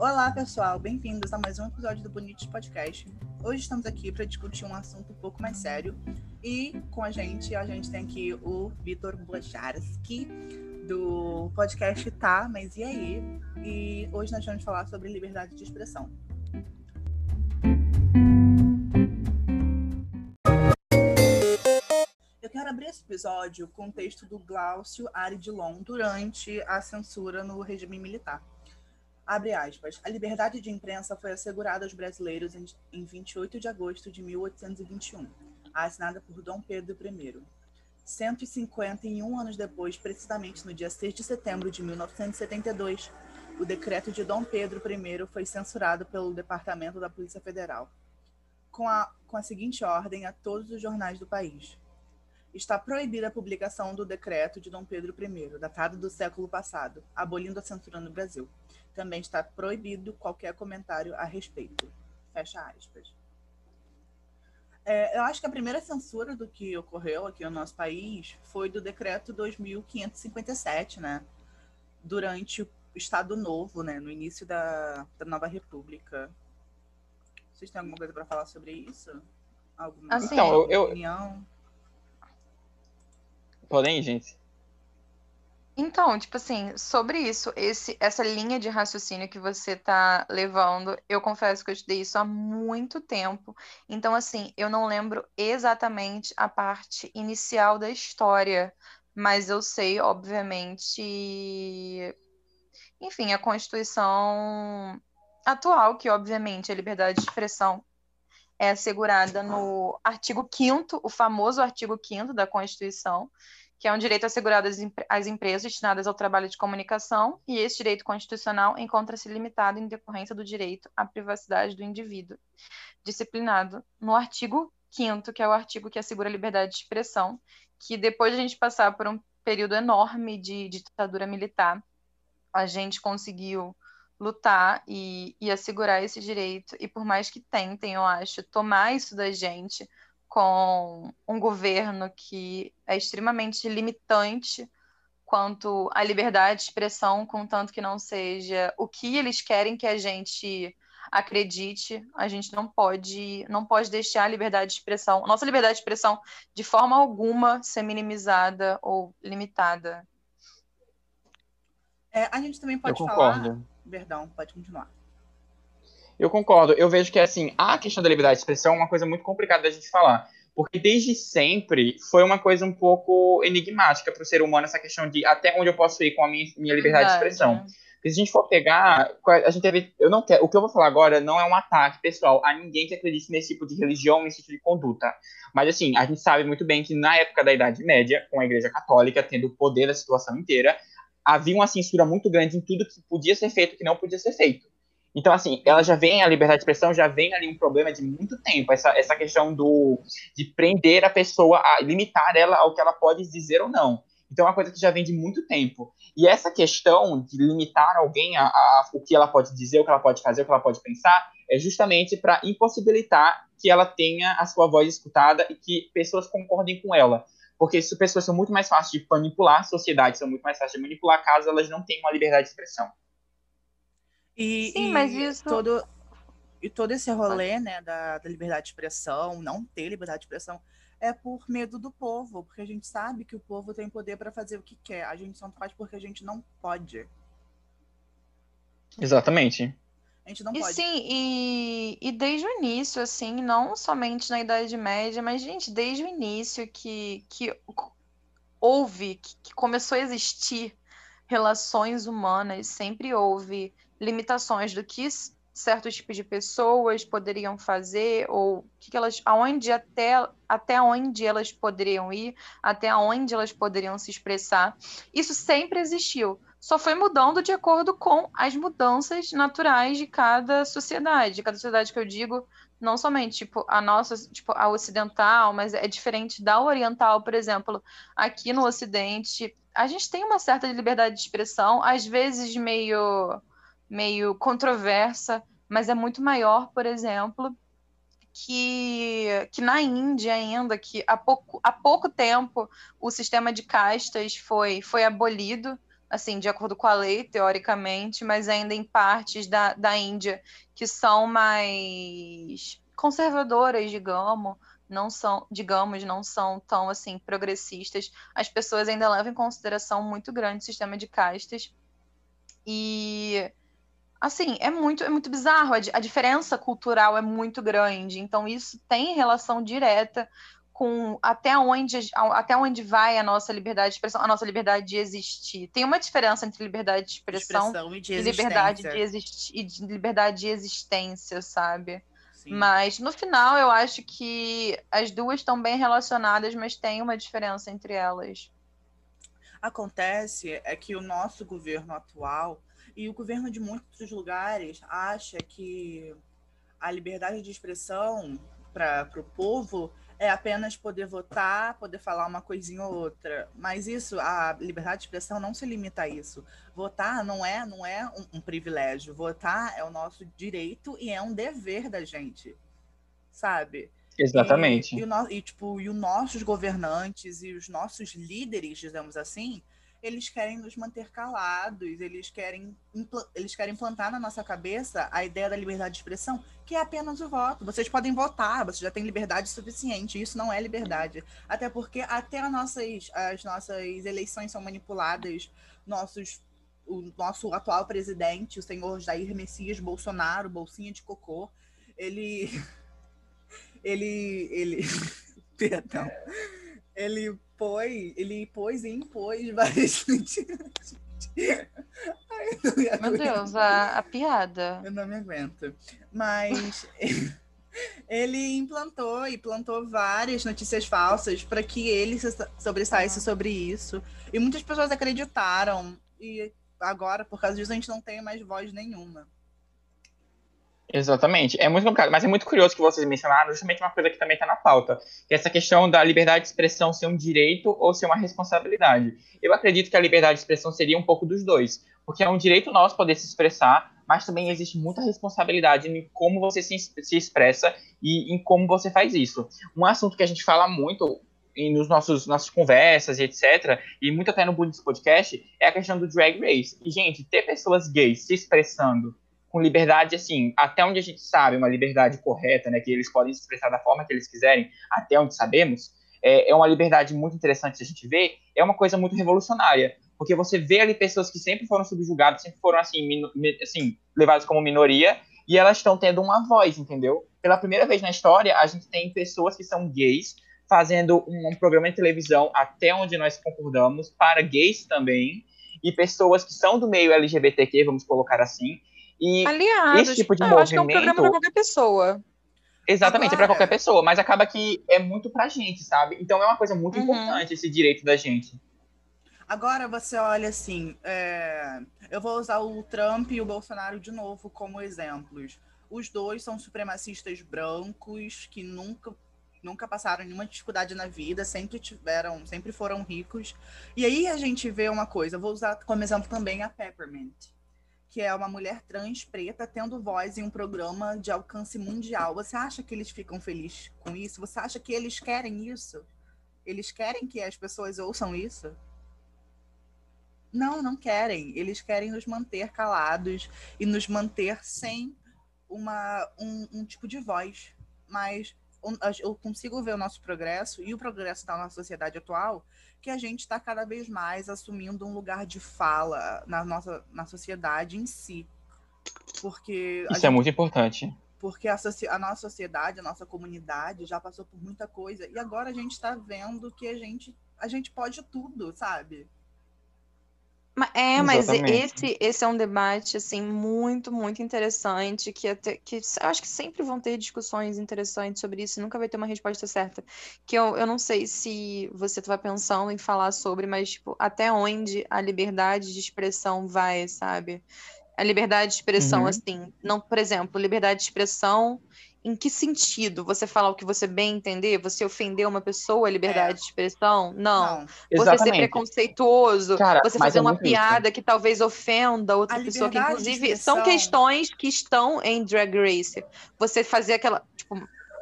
Olá, pessoal, bem-vindos a mais um episódio do Bonitos Podcast. Hoje estamos aqui para discutir um assunto um pouco mais sério e com a gente, a gente tem aqui o Vitor Blacharski do podcast Tá, mas e aí? E hoje nós vamos falar sobre liberdade de expressão. Eu quero abrir esse episódio com o texto do Glaucio Aridilon durante a censura no regime militar. Abre aspas. A liberdade de imprensa foi assegurada aos brasileiros em, em 28 de agosto de 1821, assinada por Dom Pedro I. 151 anos depois, precisamente no dia 6 de setembro de 1972, o decreto de Dom Pedro I foi censurado pelo Departamento da Polícia Federal, com a, com a seguinte ordem a todos os jornais do país. Está proibida a publicação do decreto de Dom Pedro I, datado do século passado, abolindo a censura no Brasil também está proibido qualquer comentário a respeito. Fecha aspas. É, eu acho que a primeira censura do que ocorreu aqui no nosso país foi do decreto 2557, né? Durante o Estado Novo, né? No início da, da nova República. Vocês têm alguma coisa para falar sobre isso? Alguma assim, então, eu, opinião? Podem, gente. Então, tipo assim, sobre isso, esse, essa linha de raciocínio que você tá levando, eu confesso que eu estudei isso há muito tempo. Então, assim, eu não lembro exatamente a parte inicial da história, mas eu sei, obviamente, enfim, a Constituição atual, que obviamente a liberdade de expressão é assegurada no artigo 5 o famoso artigo 5 da Constituição, que é um direito assegurado às empresas destinadas ao trabalho de comunicação, e esse direito constitucional encontra-se limitado em decorrência do direito à privacidade do indivíduo, disciplinado no artigo 5 que é o artigo que assegura a liberdade de expressão, que depois de a gente passar por um período enorme de ditadura militar, a gente conseguiu lutar e, e assegurar esse direito, e por mais que tentem, eu acho, tomar isso da gente, com um governo que é extremamente limitante quanto à liberdade de expressão, contanto que não seja o que eles querem que a gente acredite, a gente não pode não pode deixar a liberdade de expressão, nossa liberdade de expressão de forma alguma ser minimizada ou limitada. É, a gente também pode falar. Perdão, pode continuar. Eu concordo. Eu vejo que, assim, a questão da liberdade de expressão é uma coisa muito complicada da gente falar. Porque desde sempre foi uma coisa um pouco enigmática para o ser humano essa questão de até onde eu posso ir com a minha, minha liberdade Verdade. de expressão. Porque se a gente for pegar, a gente teve, eu não quero, o que eu vou falar agora não é um ataque pessoal a ninguém que acredite nesse tipo de religião, nesse tipo de conduta. Mas assim, a gente sabe muito bem que na época da Idade Média, com a Igreja Católica tendo o poder da situação inteira, havia uma censura muito grande em tudo que podia ser feito que não podia ser feito. Então, assim, ela já vem, a liberdade de expressão já vem ali um problema de muito tempo, essa, essa questão do, de prender a pessoa, a limitar ela ao que ela pode dizer ou não. Então, é uma coisa que já vem de muito tempo. E essa questão de limitar alguém a, a o que ela pode dizer, o que ela pode fazer, o que ela pode pensar, é justamente para impossibilitar que ela tenha a sua voz escutada e que pessoas concordem com ela. Porque isso, pessoas são muito mais fáceis de manipular, sociedades são muito mais fáceis de manipular caso elas não tenham uma liberdade de expressão. E, Sim, e mas isso... todo, e todo esse rolê né, da, da liberdade de expressão, não ter liberdade de expressão, é por medo do povo, porque a gente sabe que o povo tem poder para fazer o que quer. A gente só faz porque a gente não pode. Exatamente. A gente não e pode. Sim, e, e desde o início, assim, não somente na Idade Média, mas, gente, desde o início que, que houve, que, que começou a existir relações humanas, sempre houve limitações do que certos tipos de pessoas poderiam fazer ou que, que elas aonde até até onde elas poderiam ir, até onde elas poderiam se expressar. Isso sempre existiu. Só foi mudando de acordo com as mudanças naturais de cada sociedade. De cada sociedade que eu digo, não somente tipo a nossa, tipo a ocidental, mas é diferente da oriental, por exemplo. Aqui no Ocidente, a gente tem uma certa liberdade de expressão, às vezes meio meio controversa, mas é muito maior, por exemplo, que, que na Índia ainda, que há pouco, há pouco tempo o sistema de castas foi, foi abolido assim, de acordo com a lei, teoricamente, mas ainda em partes da, da Índia que são mais conservadoras, digamos, não são, digamos, não são tão assim progressistas. As pessoas ainda levam em consideração muito grande o sistema de castas. E assim, é muito é muito bizarro, a, a diferença cultural é muito grande. Então isso tem relação direta com até onde, até onde vai a nossa liberdade de expressão, a nossa liberdade de existir. Tem uma diferença entre liberdade de expressão, expressão e, de e liberdade de existir e de liberdade de existência, sabe? Sim. Mas no final eu acho que as duas estão bem relacionadas, mas tem uma diferença entre elas. Acontece é que o nosso governo atual e o governo de muitos lugares acha que a liberdade de expressão para o povo é apenas poder votar, poder falar uma coisinha ou outra. Mas isso, a liberdade de expressão não se limita a isso. Votar não é, não é um, um privilégio. Votar é o nosso direito e é um dever da gente, sabe? Exatamente. E, e, o, e, tipo, e os nossos governantes e os nossos líderes, dizemos assim, eles querem nos manter calados, eles querem, eles querem implantar na nossa cabeça a ideia da liberdade de expressão, que é apenas o voto. Vocês podem votar, vocês já têm liberdade suficiente. Isso não é liberdade. Até porque até as nossas, as nossas eleições são manipuladas, nossos, o nosso atual presidente, o senhor Jair Messias Bolsonaro, bolsinha de cocô, ele. ele. ele. Perdão. Ele pôs, ele pôs e impôs várias mentiras. Meu Deus, a, a piada. Eu não me aguento. Mas ele implantou e plantou várias notícias falsas para que ele se sobressaísse sobre isso. E muitas pessoas acreditaram. E agora, por causa disso, a gente não tem mais voz nenhuma. Exatamente. É muito complicado, mas é muito curioso que vocês mencionaram justamente uma coisa que também está na pauta, que é essa questão da liberdade de expressão ser um direito ou ser uma responsabilidade. Eu acredito que a liberdade de expressão seria um pouco dos dois, porque é um direito nosso poder se expressar, mas também existe muita responsabilidade em como você se, se expressa e em como você faz isso. Um assunto que a gente fala muito nos nossos nossas conversas e etc, e muito até no Bundes Podcast, é a questão do drag race. E, gente, ter pessoas gays se expressando com liberdade, assim, até onde a gente sabe, uma liberdade correta, né, que eles podem se expressar da forma que eles quiserem, até onde sabemos, é, é uma liberdade muito interessante a gente ver, é uma coisa muito revolucionária, porque você vê ali pessoas que sempre foram subjugadas, sempre foram, assim, assim levadas como minoria, e elas estão tendo uma voz, entendeu? Pela primeira vez na história, a gente tem pessoas que são gays fazendo um, um programa de televisão, até onde nós concordamos, para gays também, e pessoas que são do meio LGBTQ, vamos colocar assim, e Aliados, esse tipo de eu movimento... acho que é um programa para qualquer pessoa. Exatamente, Agora... é para qualquer pessoa, mas acaba que é muito pra gente, sabe? Então é uma coisa muito uhum. importante esse direito da gente. Agora você olha assim, é... eu vou usar o Trump e o Bolsonaro de novo como exemplos. Os dois são supremacistas brancos que nunca nunca passaram nenhuma dificuldade na vida, sempre tiveram, sempre foram ricos. E aí a gente vê uma coisa, vou usar como exemplo também a Peppermint que é uma mulher trans preta tendo voz em um programa de alcance mundial. Você acha que eles ficam felizes com isso? Você acha que eles querem isso? Eles querem que as pessoas ouçam isso? Não, não querem. Eles querem nos manter calados e nos manter sem uma, um, um tipo de voz. Mas eu consigo ver o nosso progresso e o progresso da nossa sociedade atual que a gente está cada vez mais assumindo um lugar de fala na nossa na sociedade em si. Porque Isso é gente, é muito importante. Porque a, a, nossa sociedade, a nossa comunidade já passou por muita coisa e agora a gente está vendo que a gente a gente pode tudo, sabe? É, mas esse, esse é um debate assim muito, muito interessante que até que eu acho que sempre vão ter discussões interessantes sobre isso, nunca vai ter uma resposta certa. Que eu, eu não sei se você estava pensando em falar sobre, mas tipo, até onde a liberdade de expressão vai, sabe? A liberdade de expressão, uhum. assim, não, por exemplo, liberdade de expressão em que sentido? Você falar o que você bem entender? Você ofender uma pessoa, liberdade é. de expressão? Não. não. Você ser preconceituoso, Cara, você fazer é uma piada isso. que talvez ofenda outra a pessoa, que inclusive são questões que estão em Drag Race. Você fazer aquela, tipo,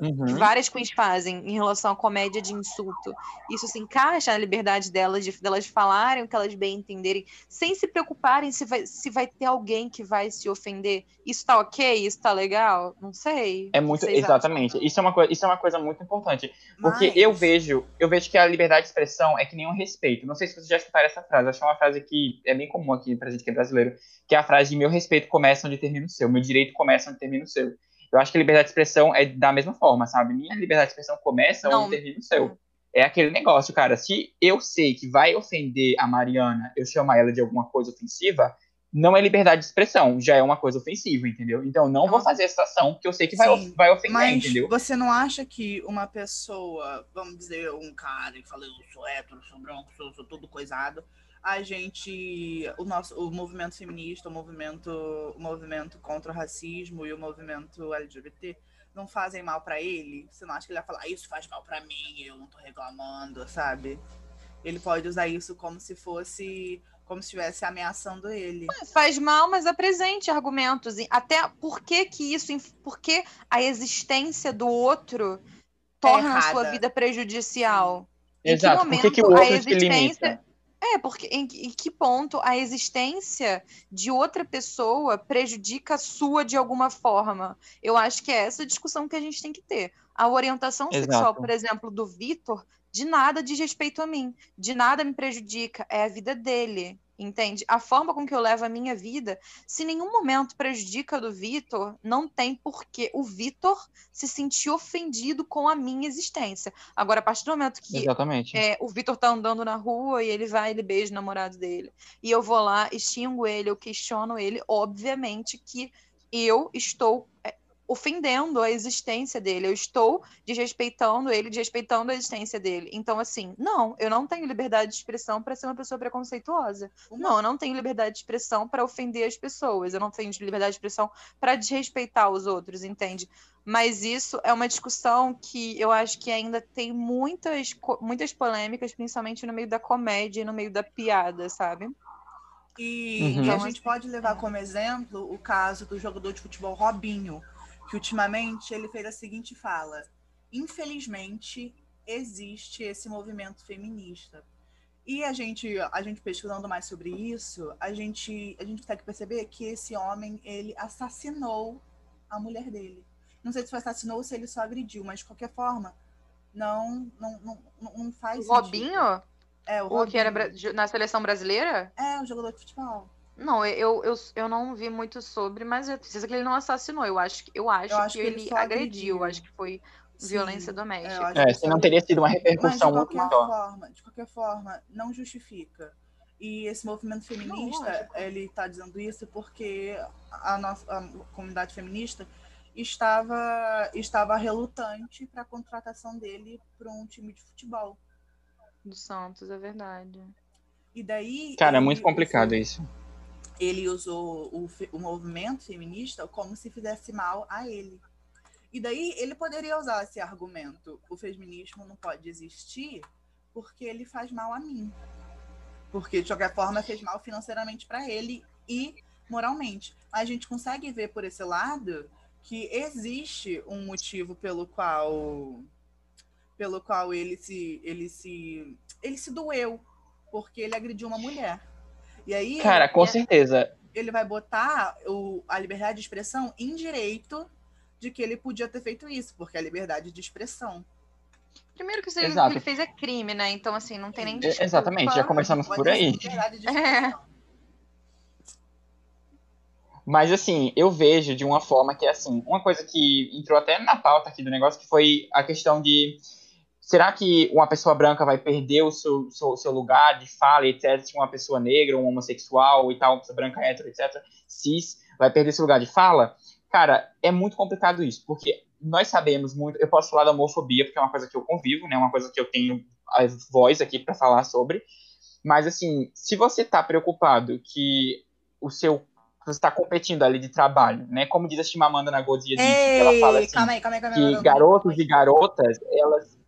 Uhum. Várias queens fazem em relação à comédia de insulto. Isso se encaixa na liberdade delas de delas falarem o que elas bem entenderem, sem se preocuparem se vai, se vai ter alguém que vai se ofender. Isso tá ok? Isso tá legal? Não sei. É muito, exatamente. Isso é, uma coisa, isso é uma coisa muito importante. Porque Mas... eu vejo, eu vejo que a liberdade de expressão é que nem um respeito. Não sei se vocês já escutaram essa frase. Acho que é uma frase que é bem comum aqui pra gente que é brasileiro, que é a frase de meu respeito começa onde termina o seu, meu direito começa onde termina o seu. Eu acho que a liberdade de expressão é da mesma forma, sabe? Minha liberdade de expressão começa Não. onde termina o seu. É aquele negócio, cara. Se eu sei que vai ofender a Mariana, eu chamar ela de alguma coisa ofensiva, não é liberdade de expressão, já é uma coisa ofensiva, entendeu? Então não, não. vou fazer essa ação porque eu sei que vai, vai ofender, mas entendeu? Você não acha que uma pessoa, vamos dizer, um cara que fala, eu sou hétero, sou branco, sou, sou tudo coisado, a gente, o nosso, o movimento feminista, o movimento, o movimento contra o racismo e o movimento LGBT não fazem mal para ele? Você não acha que ele vai falar, ah, isso faz mal para mim, eu não tô reclamando, sabe? Ele pode usar isso como se fosse como se estivesse ameaçando ele. Faz mal, mas apresente argumentos. Até por que que isso, por que a existência do outro torna é a sua vida prejudicial? Sim. Em Exato. que momento que que o outro a existência é, porque em, em, que ponto a existência de outra pessoa prejudica a sua de alguma forma? Eu acho que é essa discussão que a gente tem que ter. A orientação Exato. sexual, por exemplo, do Vitor, de nada diz respeito a mim, de nada me prejudica, é a vida dele entende? A forma com que eu levo a minha vida, se em nenhum momento prejudica do Vitor, não tem porquê o Vitor se sentir ofendido com a minha existência. Agora, a partir do momento que é, o Vitor tá andando na rua e ele vai, ele beija o namorado dele, e eu vou lá, extingo ele, eu questiono ele, obviamente que eu estou é, ofendendo a existência dele, eu estou desrespeitando ele, desrespeitando a existência dele. Então, assim, não, eu não tenho liberdade de expressão para ser uma pessoa preconceituosa. Não, eu não tenho liberdade de expressão para ofender as pessoas, eu não tenho liberdade de expressão para desrespeitar os outros, entende? Mas isso é uma discussão que eu acho que ainda tem muitas, muitas polêmicas, principalmente no meio da comédia e no meio da piada, sabe? E, uhum. e a gente pode levar como exemplo o caso do jogador de futebol Robinho que ultimamente ele fez a seguinte fala: infelizmente existe esse movimento feminista. E a gente, a gente pesquisando mais sobre isso, a gente, a gente consegue perceber que esse homem ele assassinou a mulher dele. Não sei se foi assassinou ou se ele só agrediu, mas de qualquer forma, não, não, não, não faz. O Robinho? É, o, o Robinho. que era na seleção brasileira? É, o jogador de futebol. Não, eu, eu, eu não vi muito sobre, mas eu preciso que ele não assassinou. Eu acho, eu acho, eu acho que, que, ele, ele agrediu. agrediu. Acho que foi Sim, violência doméstica. É, se não teria sido uma repercussão muito maior. Forma, de qualquer forma, não justifica. E esse movimento feminista, não, ele está dizendo isso porque a nossa a comunidade feminista estava, estava relutante para a contratação dele para um time de futebol. Do Santos, é verdade. E daí. Cara, é muito complicado isso ele usou o, o movimento feminista como se fizesse mal a ele. E daí ele poderia usar esse argumento: o feminismo não pode existir porque ele faz mal a mim. Porque, de qualquer forma, fez mal financeiramente para ele e moralmente. A gente consegue ver por esse lado que existe um motivo pelo qual pelo qual ele se ele se ele se doeu porque ele agrediu uma mulher. E aí. Cara, com certeza. Ele vai botar o, a liberdade de expressão em direito de que ele podia ter feito isso, porque é liberdade de expressão. Primeiro que o que ele fez é crime, né? Então, assim, não tem nem desculpa. Exatamente, já começamos por aí. É. Mas, assim, eu vejo de uma forma que, assim, uma coisa que entrou até na pauta aqui do negócio, que foi a questão de será que uma pessoa branca vai perder o seu, seu, seu, lugar de fala, etc., se uma pessoa negra, um homossexual e tal, uma pessoa branca, hétero, etc., cis, vai perder seu lugar de fala? Cara, é muito complicado isso, porque nós sabemos muito, eu posso falar da homofobia, porque é uma coisa que eu convivo, né, uma coisa que eu tenho a voz aqui para falar sobre, mas, assim, se você está preocupado que o seu você está competindo ali de trabalho, né? Como diz a Chimamanda na Godzilla, ela fala assim, calma aí, calma aí, calma aí, que garotos e garotas, elas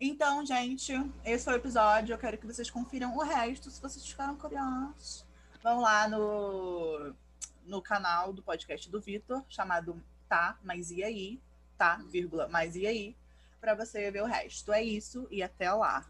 então, gente, esse foi o episódio. Eu quero que vocês confiram o resto, se vocês ficaram curiosos. Vão lá no, no canal do podcast do Vitor, chamado Tá, Mas E Aí? tá, vírgula, mas e aí? Para você ver o resto. É isso e até lá.